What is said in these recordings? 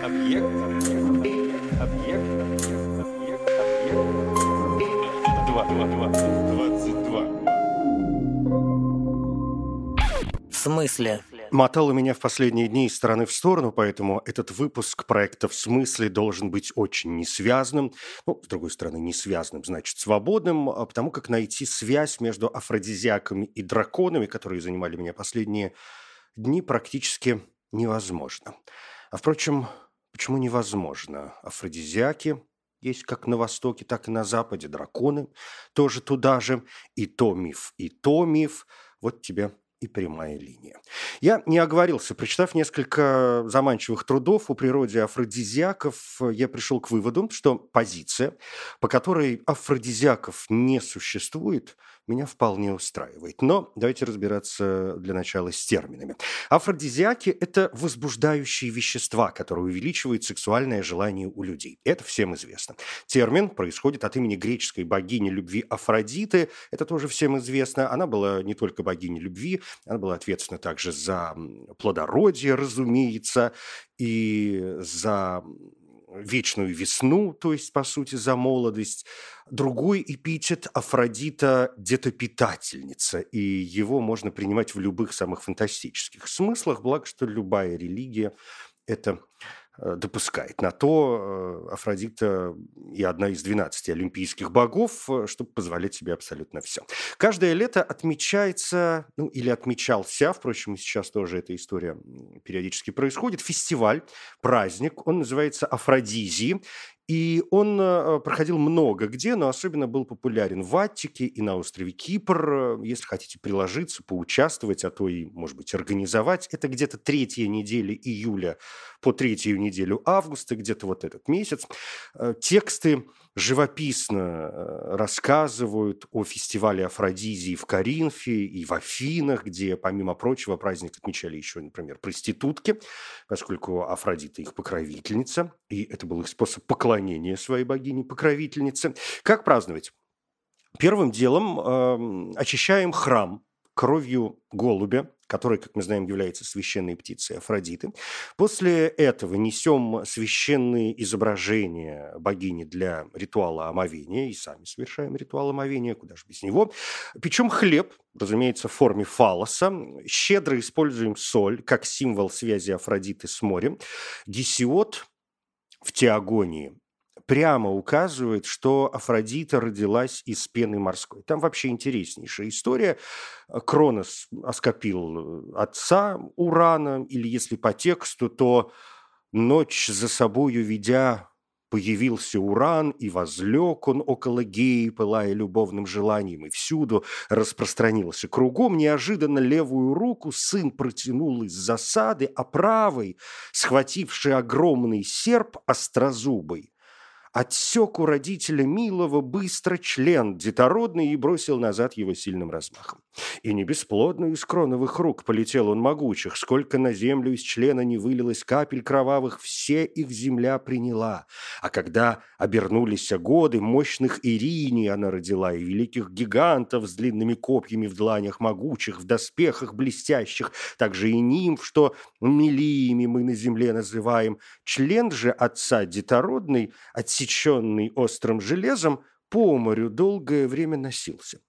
Объект. Объект. Объект. Объект. Объект. Два. Два. Два. Двадцать два. В смысле? Мотало меня в последние дни из стороны в сторону, поэтому этот выпуск проекта «В смысле» должен быть очень несвязным. Ну, с другой стороны, несвязным значит свободным, а потому как найти связь между афродизиаками и драконами, которые занимали меня последние дни, практически невозможно. А, впрочем, почему невозможно? Афродизиаки есть как на Востоке, так и на Западе. Драконы тоже туда же. И то миф, и то миф. Вот тебе и прямая линия. Я не оговорился. Прочитав несколько заманчивых трудов о природе афродизиаков, я пришел к выводу, что позиция, по которой афродизиаков не существует, меня вполне устраивает. Но давайте разбираться для начала с терминами. Афродизиаки – это возбуждающие вещества, которые увеличивают сексуальное желание у людей. Это всем известно. Термин происходит от имени греческой богини любви Афродиты. Это тоже всем известно. Она была не только богиней любви, она была ответственна также за плодородие, разумеется, и за вечную весну, то есть, по сути, за молодость. Другой эпитет Афродита – детопитательница, и его можно принимать в любых самых фантастических смыслах, благо что любая религия это допускает. На то э, Афродита и одна из 12 олимпийских богов, э, чтобы позволять себе абсолютно все. Каждое лето отмечается, ну или отмечался, впрочем, сейчас тоже эта история периодически происходит, фестиваль, праздник, он называется Афродизии, и он э, проходил много где, но особенно был популярен в Аттике и на острове Кипр. Если хотите приложиться, поучаствовать, а то и, может быть, организовать, это где-то третья неделя июля по третью неделю августа, где-то вот этот месяц. Э, тексты живописно э, рассказывают о фестивале Афродизии в Коринфе и в Афинах, где, помимо прочего, праздник отмечали еще, например, проститутки, поскольку Афродита их покровительница, и это был их способ поклонения своей богине-покровительнице. Как праздновать? Первым делом э, очищаем храм кровью голубя, который, как мы знаем, является священной птицей Афродиты. После этого несем священные изображения богини для ритуала омовения и сами совершаем ритуал омовения, куда же без него. Печем хлеб, разумеется, в форме фалоса. Щедро используем соль как символ связи Афродиты с морем. Гесиод в Теогонии прямо указывает, что Афродита родилась из пены морской. Там вообще интереснейшая история. Кронос оскопил э, отца Урана, или если по тексту, то ночь за собою ведя Появился Уран, и возлег он около Геи, пылая любовным желанием, и всюду распространился. Кругом неожиданно левую руку сын протянул из засады, а правой, схвативший огромный серп острозубый, отсек у родителя милого быстро член детородный и бросил назад его сильным размахом. И не бесплодно из кроновых рук полетел он могучих, сколько на землю из члена не вылилось капель кровавых, все их земля приняла. А когда обернулись годы, мощных Ириней она родила, и великих гигантов с длинными копьями в дланях могучих, в доспехах блестящих, также и нимф, что милиями мы на земле называем. Член же отца детородный, отсеченный острым железом, по морю долгое время носился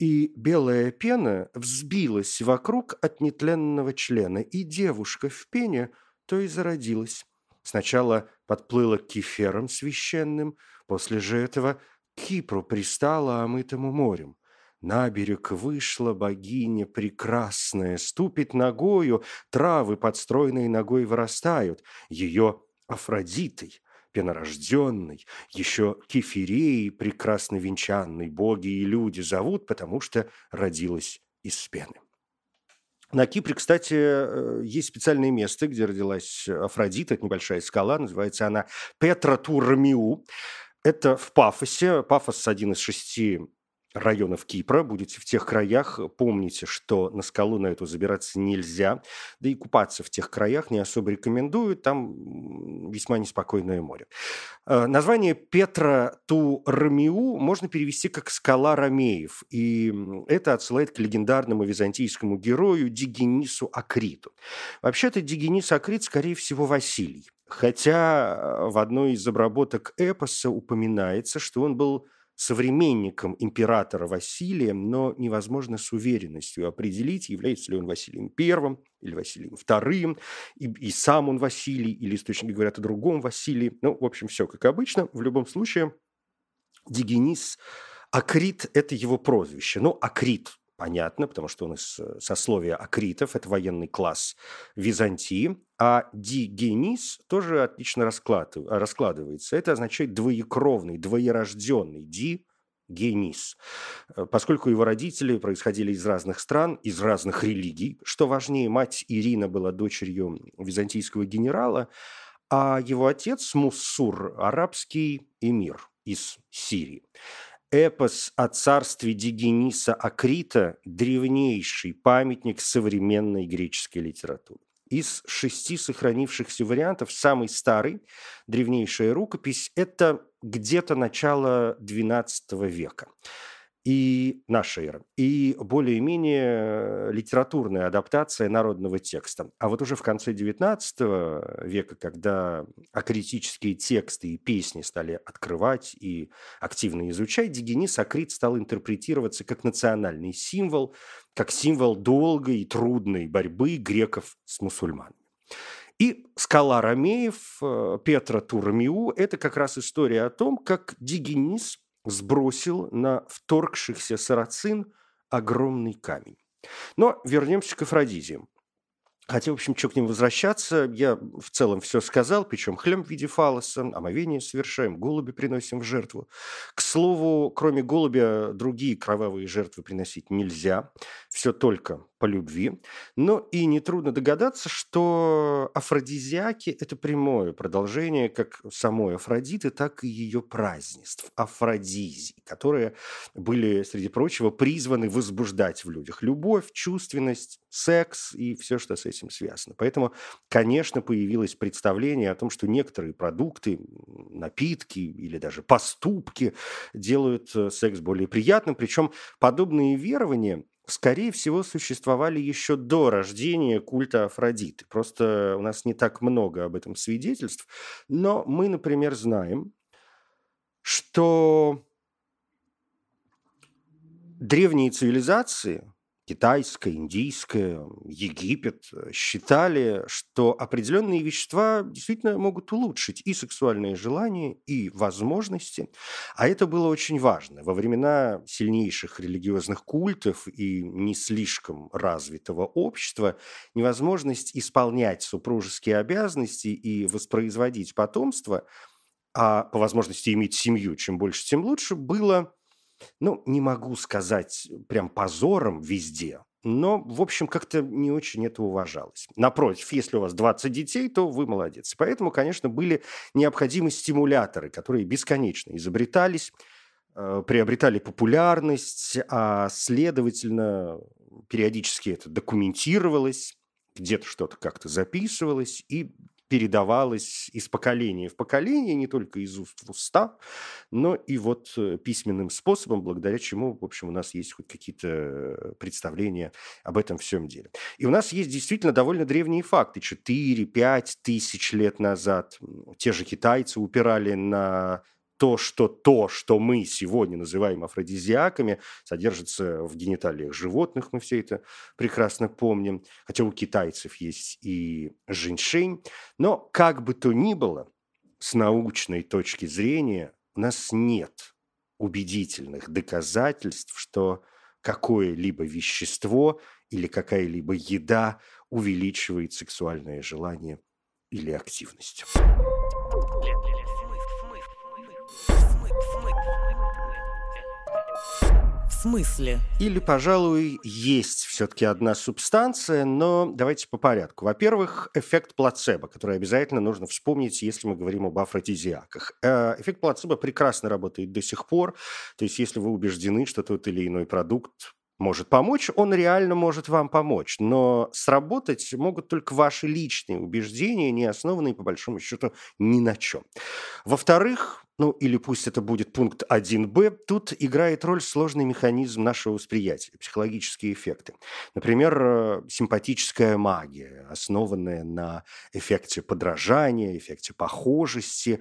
и белая пена взбилась вокруг от нетленного члена, и девушка в пене то и зародилась. Сначала подплыла к кеферам священным, после же этого к Кипру пристала омытому морем. На берег вышла богиня прекрасная, ступит ногою, травы под стройной ногой вырастают, ее Афродитой пенорожденный, еще кефиреи прекрасно венчанный, боги и люди зовут, потому что родилась из пены. На Кипре, кстати, э, есть специальное место, где родилась Афродита, это небольшая скала, называется она Петра Турмиу. Это в Пафосе. Пафос – один из шести районов Кипра, будете в тех краях, помните, что на скалу на эту забираться нельзя, да и купаться в тех краях не особо рекомендую, там весьма неспокойное море. Э, название Петра Ту-Рамиу можно перевести как «скала Ромеев», и это отсылает к легендарному византийскому герою Дигенису Акриту. Вообще-то Дигенис Акрит, скорее всего, Василий. Хотя в одной из обработок эпоса упоминается, что он был современником императора Василия, но невозможно с уверенностью определить, является ли он Василием I или Василием II, и, и сам он Василий, или источники говорят о другом Василии. Ну, в общем, все как обычно. В любом случае, Дигенис Акрит – это его прозвище. Ну, Акрит понятно, потому что он из э, сословия акритов, это военный класс Византии, а дигенис тоже отлично раскладывается. Это означает двоекровный, двоерожденный, ди генис, э, поскольку его родители происходили из разных стран, из разных религий. Что важнее, мать Ирина была дочерью византийского генерала, а его отец Муссур – арабский эмир из Сирии. Эпос о царстве Дигениса Акрита – древнейший памятник современной греческой литературы. Из шести сохранившихся вариантов самый старый, древнейшая рукопись – это где-то начало XII века и наша эра, и более-менее литературная адаптация народного текста. А вот уже в конце XIX века, когда акритические тексты и песни стали открывать и активно изучать, Дигенис Акрит стал интерпретироваться как национальный символ, как символ долгой и трудной борьбы греков с мусульманами. И «Скала Ромеев» э, Петра Турмиу – это как раз история о том, как Дигенис сбросил на вторгшихся сарацин огромный камень. Но вернемся к Афродизии. Хотя, в общем, что к ним возвращаться, я в целом все сказал, причем хлем в виде фалоса, омовение совершаем, голуби приносим в жертву. К слову, кроме голубя, другие кровавые жертвы приносить нельзя, все только по любви. Но и нетрудно догадаться, что афродизиаки – это прямое продолжение как самой Афродиты, так и ее празднеств, афродизий, которые были, среди прочего, призваны возбуждать в людях любовь, чувственность, секс и все, что с этим связано. Поэтому, конечно, появилось представление о том, что некоторые продукты, напитки или даже поступки делают э, секс более приятным. Причем подобные верования скорее всего, существовали еще до рождения культа Афродиты. Просто у нас не так много об этом свидетельств. Но мы, например, знаем, что древние цивилизации китайская, индийская, Египет э, считали, что определенные вещества действительно могут улучшить и сексуальные желания, и возможности. А это было очень важно. Во времена сильнейших религиозных культов и не слишком развитого общества невозможность исполнять супружеские обязанности и воспроизводить потомство, а по возможности иметь семью, чем больше, тем лучше, было ну, не могу сказать прям позором везде, но, в общем, как-то не очень это уважалось. Напротив, если у вас 20 детей, то вы молодец. Поэтому, конечно, были необходимы стимуляторы, которые бесконечно изобретались, э, приобретали популярность, а, следовательно, периодически это документировалось, где-то что-то как-то записывалось, и передавалось из поколения в поколение, не только из уст в уста, но и вот э, письменным способом, благодаря чему, в общем, у нас есть хоть какие-то представления об этом всем деле. И у нас есть действительно довольно древние факты. 4-5 тысяч лет назад те же китайцы упирали на то, что то, что мы сегодня называем афродизиаками, содержится в гениталиях животных, мы все это прекрасно помним, хотя у китайцев есть и женьшень. Но как бы то ни было, с научной точки зрения у нас нет убедительных доказательств, что какое-либо вещество или какая-либо еда увеличивает сексуальное желание или активность. Смысле? Или, пожалуй, есть все-таки одна субстанция, но давайте по порядку. Во-первых, эффект плацебо, который обязательно нужно вспомнить, если мы говорим об афродизиаках. Э, эффект плацебо прекрасно работает до сих пор. То есть, если вы убеждены, что тот или иной продукт может помочь, он реально может вам помочь. Но сработать могут только ваши личные убеждения, не основанные, по большому счету, ни на чем. Во-вторых, ну или пусть это будет пункт 1б, тут играет роль сложный механизм нашего восприятия, психологические эффекты. Например, э, симпатическая магия, основанная на эффекте подражания, эффекте похожести,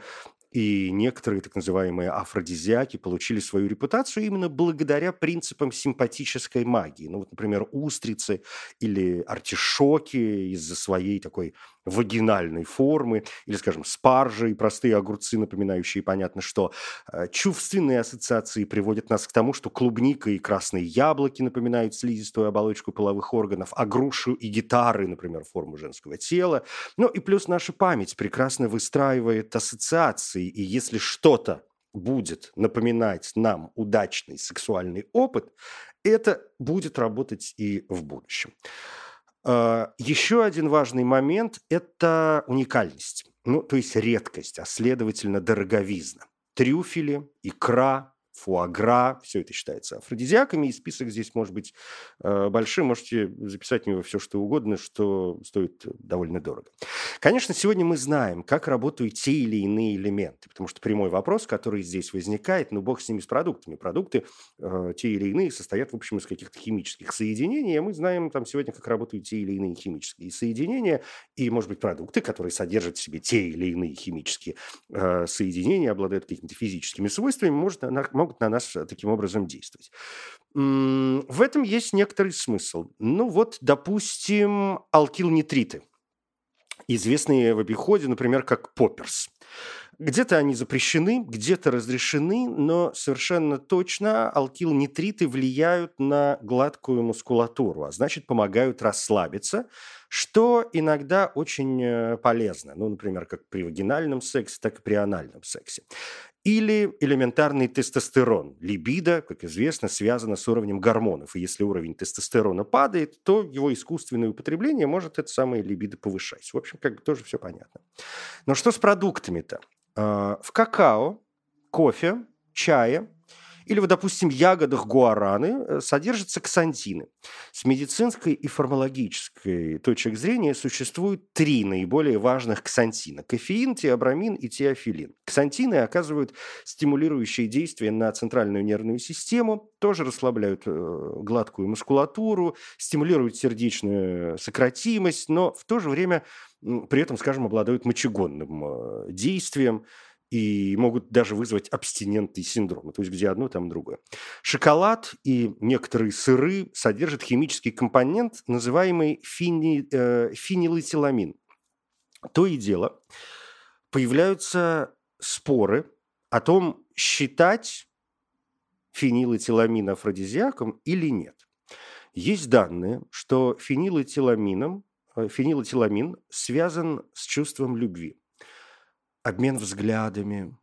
и некоторые так называемые афродизиаки получили свою репутацию именно благодаря принципам симпатической магии. Ну вот, например, устрицы или артишоки из-за своей такой вагинальной формы, или, скажем, спаржи и простые огурцы, напоминающие, понятно, что э, чувственные ассоциации приводят нас к тому, что клубника и красные яблоки напоминают слизистую оболочку половых органов, а груши и гитары, например, форму женского тела. Ну и плюс наша память прекрасно выстраивает ассоциации и если что-то будет напоминать нам удачный сексуальный опыт, это будет работать и в будущем. А, еще один важный момент – это уникальность, ну, то есть редкость, а следовательно дороговизна. Трюфели, икра, фуагра, все это считается афродизиаками, и список здесь может быть э, большим, можете записать в него все, что угодно, что стоит довольно дорого. Конечно, сегодня мы знаем, как работают те или иные элементы, потому что прямой вопрос, который здесь возникает, ну, бог с ними, с продуктами. Продукты, э, те или иные, состоят, в общем, из каких-то химических соединений, а мы знаем там сегодня, как работают те или иные химические соединения, и, может быть, продукты, которые содержат в себе те или иные химические э, соединения, обладают какими-то физическими свойствами, может, могут на нас э, таким образом действовать. В этом есть некоторый смысл. Ну вот, допустим, алкилнитриты, известные в обиходе, например, как попперс. Где-то они запрещены, где-то разрешены, но совершенно точно алкилнитриты влияют на гладкую мускулатуру, а значит помогают расслабиться, что иногда очень э, полезно. Ну, например, как при вагинальном сексе, так и при анальном сексе. Или элементарный тестостерон. Либидо, как известно, связано с уровнем гормонов. И если уровень тестостерона падает, то его искусственное употребление может это самое либидо повышать. В общем, как бы тоже все понятно. Но что с продуктами-то? А, в какао, кофе, чае или, вот, допустим, ягодах гуараны э, содержатся ксантины. С медицинской и формологической точек зрения существует три наиболее важных ксантина – кофеин, теобрамин и теофилин. Ксантины оказывают стимулирующие действия на центральную нервную систему, тоже расслабляют э, гладкую мускулатуру, стимулируют сердечную сократимость, но в то же время при этом, скажем, обладают мочегонным э, действием, и могут даже вызвать абстинентный синдром, то есть где одно, там другое. Шоколад и некоторые сыры содержат химический компонент, называемый фини, э, фенилэтиламин. То и дело, появляются споры о том, считать фенилэтиламин афродизиаком или нет. Есть данные, что фенилэтиламином, э, фенилэтиламин связан с чувством любви обмен взглядами,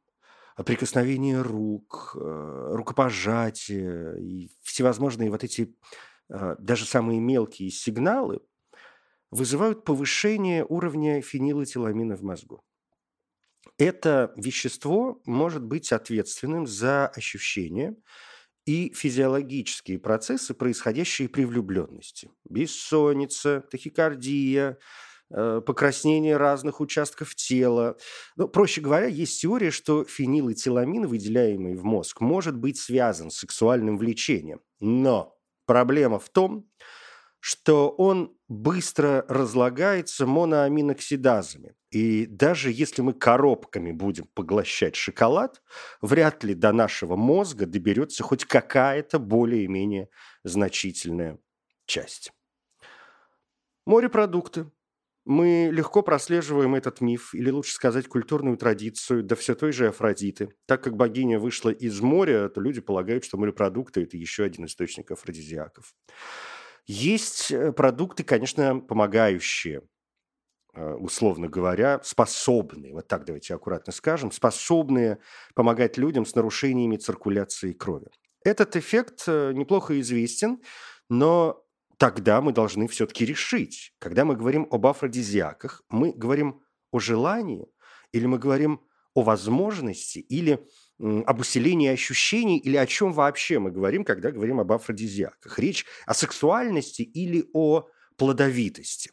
прикосновение рук, э, рукопожатие и всевозможные вот эти э, даже самые мелкие сигналы вызывают повышение уровня фенилэтиламина в мозгу. Это вещество может быть ответственным за ощущения и физиологические процессы, происходящие при влюбленности. Бессонница, тахикардия, покраснение разных участков тела. Ну, проще говоря, есть теория, что фенилэтиламин, выделяемый в мозг, может быть связан с сексуальным влечением. Но проблема в том, что он быстро разлагается моноаминоксидазами. И даже если мы коробками будем поглощать шоколад, вряд ли до нашего мозга доберется хоть какая-то более-менее значительная часть. Морепродукты мы легко прослеживаем этот миф, или лучше сказать, культурную традицию, да все той же Афродиты. Так как богиня вышла из моря, то люди полагают, что морепродукты – это еще один источник афродизиаков. Есть э, продукты, конечно, помогающие, э, условно говоря, способные, вот так давайте аккуратно скажем, способные помогать людям с нарушениями циркуляции крови. Этот эффект э, неплохо известен, но тогда мы должны все-таки решить, когда мы говорим об афродизиаках, мы говорим о желании или мы говорим о возможности или об усилении ощущений или о чем вообще мы говорим, когда говорим об афродизиаках. Речь о сексуальности или о плодовитости.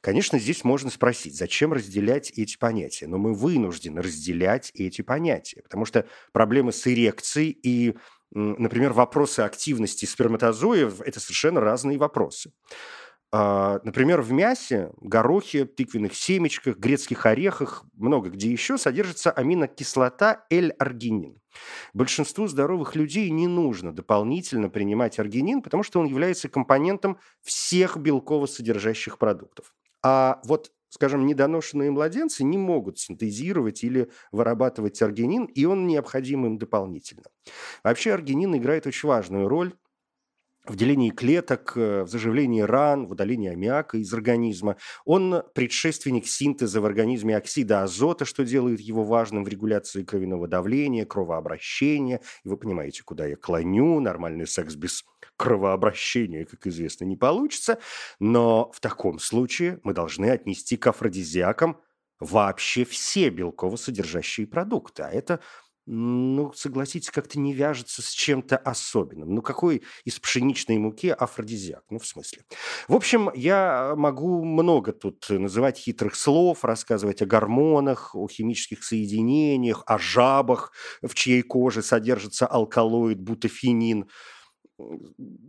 Конечно, здесь можно спросить, зачем разделять эти понятия, но мы вынуждены разделять эти понятия, потому что проблемы с эрекцией и, например, вопросы активности сперматозоев – это совершенно разные вопросы. А, например, в мясе, горохе, тыквенных семечках, грецких орехах, много где еще содержится аминокислота L-аргинин. Большинству здоровых людей не нужно дополнительно принимать аргинин, потому что он является компонентом всех белково-содержащих продуктов. А вот скажем, недоношенные младенцы не могут синтезировать или вырабатывать аргинин, и он необходим им дополнительно. Вообще аргинин играет очень важную роль в делении клеток, э, в заживлении ран, в удалении аммиака из организма. Он предшественник синтеза в организме оксида азота, что делает его важным в регуляции кровяного давления, кровообращения. И вы понимаете, куда я клоню. Нормальный секс без кровообращения, как известно, не получится. Но в таком случае мы должны отнести к афродизиакам вообще все белково-содержащие продукты. А это ну, согласитесь, как-то не вяжется с чем-то особенным. Ну, какой из пшеничной муки афродизиак? Ну, в смысле. В общем, я могу много тут называть хитрых слов, рассказывать о гормонах, о химических соединениях, о жабах, в чьей коже содержится алкалоид бутафенин.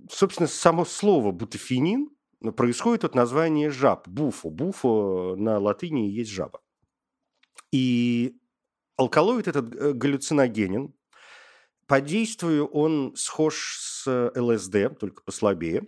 Собственно, само слово бутафенин происходит от названия жаб. Буфо. Буфо на латыни есть жаба. И Алкалоид этот э, галлюциногенен. По действию он схож с ЛСД, только послабее.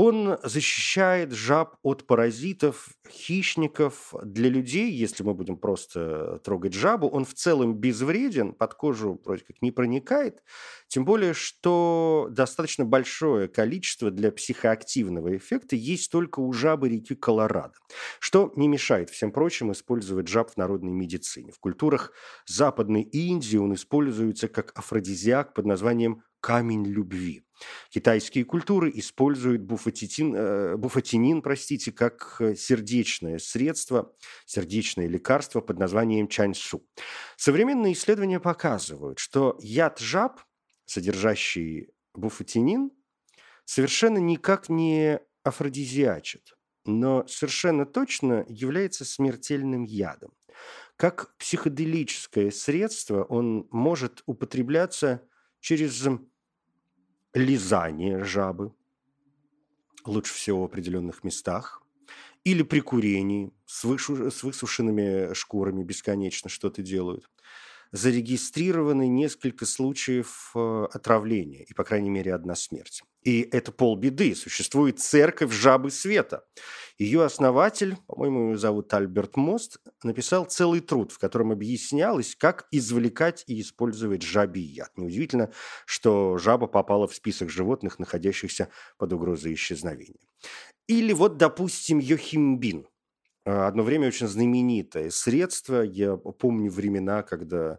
Он защищает жаб от паразитов, хищников. Для людей, если мы будем просто трогать жабу, он в целом безвреден, под кожу вроде как не проникает. Тем более, что достаточно большое количество для психоактивного эффекта есть только у жабы реки Колорадо, что не мешает всем прочим использовать жаб в народной медицине. В культурах Западной Индии он используется как афродизиак под названием камень любви. Китайские культуры используют буфатитин, э, буфатинин простите, как э, сердечное средство, сердечное лекарство под названием чаньсу. Современные исследования показывают, что яд жаб, содержащий буфатинин, совершенно никак не афродизиачит, но совершенно точно является смертельным ядом. Как психоделическое средство он может употребляться через лизание жабы, лучше всего в определенных местах, или при курении с, с высушенными шкурами бесконечно что-то делают. Зарегистрированы несколько случаев э, отравления, и, по крайней мере, одна смерть. И это полбеды. Существует церковь жабы света. Ее основатель, по-моему, его зовут Альберт Мост, написал целый труд, в котором объяснялось, как извлекать и использовать жабий яд. Неудивительно, что жаба попала в список животных, находящихся под угрозой исчезновения. Или вот, допустим, йохимбин. Одно время очень знаменитое средство. Я помню времена, когда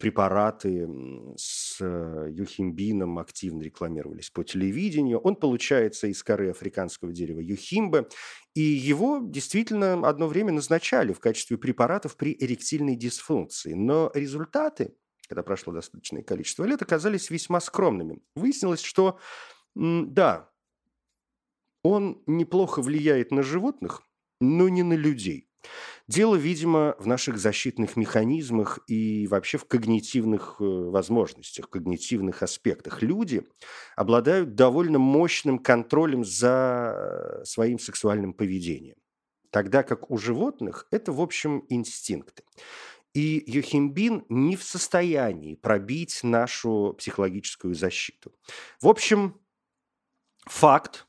препараты с э, юхимбином активно рекламировались по телевидению. Он получается из коры африканского дерева юхимбы, и его действительно одно время назначали в качестве препаратов при эректильной дисфункции. Но результаты, когда прошло достаточное количество лет, оказались весьма скромными. Выяснилось, что да, он неплохо влияет на животных, но не на людей. Дело, видимо, в наших защитных механизмах и вообще в когнитивных э, возможностях, когнитивных аспектах. Люди обладают довольно мощным контролем за э, своим сексуальным поведением. Тогда как у животных это, в общем, инстинкты. И Йохимбин не в состоянии пробить нашу психологическую защиту. В общем, факт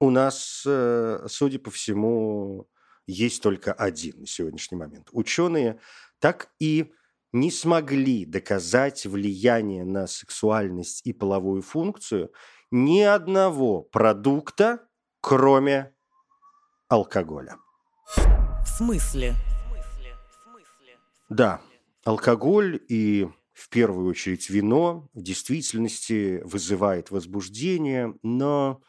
у нас, э, судя по всему, есть только один на сегодняшний момент. Ученые так и не смогли доказать влияние на сексуальность и половую функцию ни одного продукта, кроме алкоголя. В смысле? Да, алкоголь и в первую очередь вино в действительности вызывает возбуждение, но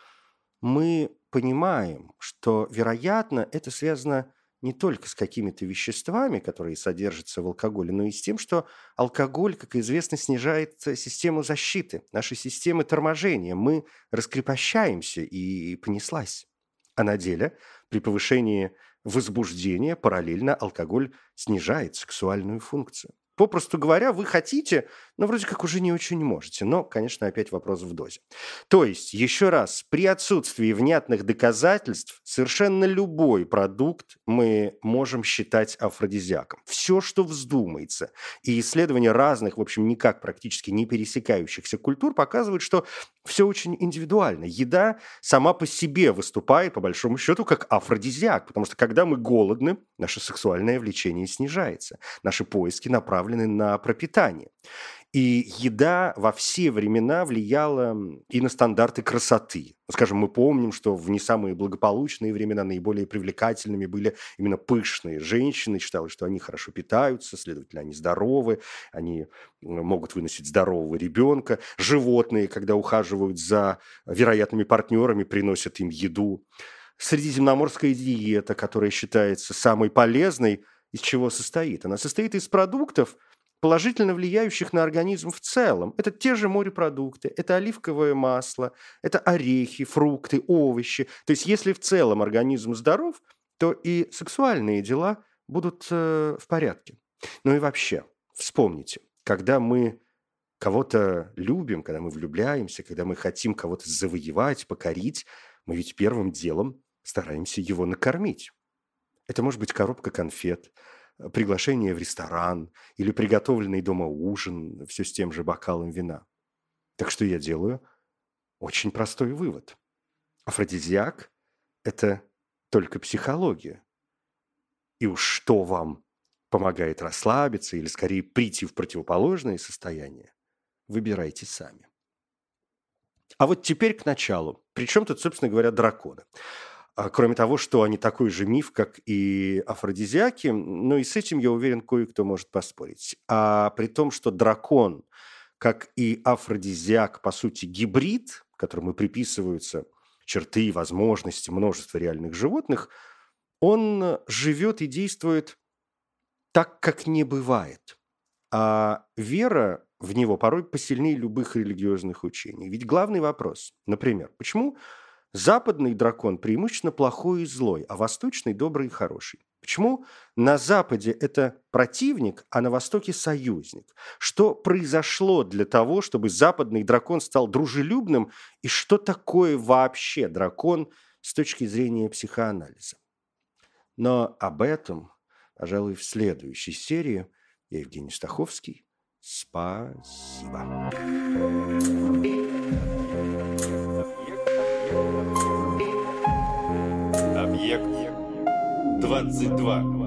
мы понимаем, что, вероятно, это связано не только с какими-то веществами, которые содержатся в алкоголе, но и с тем, что алкоголь, как известно, снижает систему защиты, наши системы торможения. Мы раскрепощаемся, и понеслась. А на деле При повышении возбуждения параллельно алкоголь снижает сексуальную функцию. Попросту говоря, вы хотите, но вроде как уже не очень можете. Но, конечно, опять вопрос в дозе. То есть, еще раз, при отсутствии внятных доказательств совершенно любой продукт мы можем считать афродизиаком. Все, что вздумается. И исследования разных, в общем, никак практически не пересекающихся культур показывают, что все очень индивидуально. Еда сама по себе выступает, по большому счету, как афродизиак, потому что когда мы голодны, наше сексуальное влечение снижается. Наши поиски направлены на пропитание. И еда во все времена влияла и на стандарты красоты. Скажем, мы помним, что в не самые благополучные времена наиболее привлекательными были именно пышные женщины. Считалось, что они хорошо питаются, следовательно, они здоровы, они могут выносить здорового ребенка. Животные, когда ухаживают за вероятными партнерами, приносят им еду. Средиземноморская диета, которая считается самой полезной, из чего состоит? Она состоит из продуктов, положительно влияющих на организм в целом. Это те же морепродукты, это оливковое масло, это орехи, фрукты, овощи. То есть если в целом организм здоров, то и сексуальные дела будут э, в порядке. Ну и вообще, вспомните, когда мы кого-то любим, когда мы влюбляемся, когда мы хотим кого-то завоевать, покорить, мы ведь первым делом стараемся его накормить. Это может быть коробка конфет, приглашение в ресторан или приготовленный дома ужин, все с тем же бокалом вина. Так что я делаю? Очень простой вывод. Афродизиак – это только психология. И уж что вам помогает расслабиться или скорее прийти в противоположное состояние, выбирайте сами. А вот теперь к началу. Причем тут, собственно говоря, драконы. А, кроме того, что они такой же миф, как и афродизиаки, ну и с этим, я уверен, кое-кто может поспорить. А при том, что дракон, как и афродизиак, по сути, гибрид, которому приписываются черты и возможности множества реальных животных, он живет и действует так, как не бывает. А вера в него порой посильнее любых религиозных учений. Ведь главный вопрос, например, почему Западный дракон преимущественно плохой и злой, а восточный добрый и хороший. Почему на Западе это противник, а на Востоке союзник? Что произошло для того, чтобы западный дракон стал дружелюбным? И что такое вообще дракон с точки зрения психоанализа? Но об этом, пожалуй, в следующей серии. Я Евгений Стаховский. Спасибо. 22.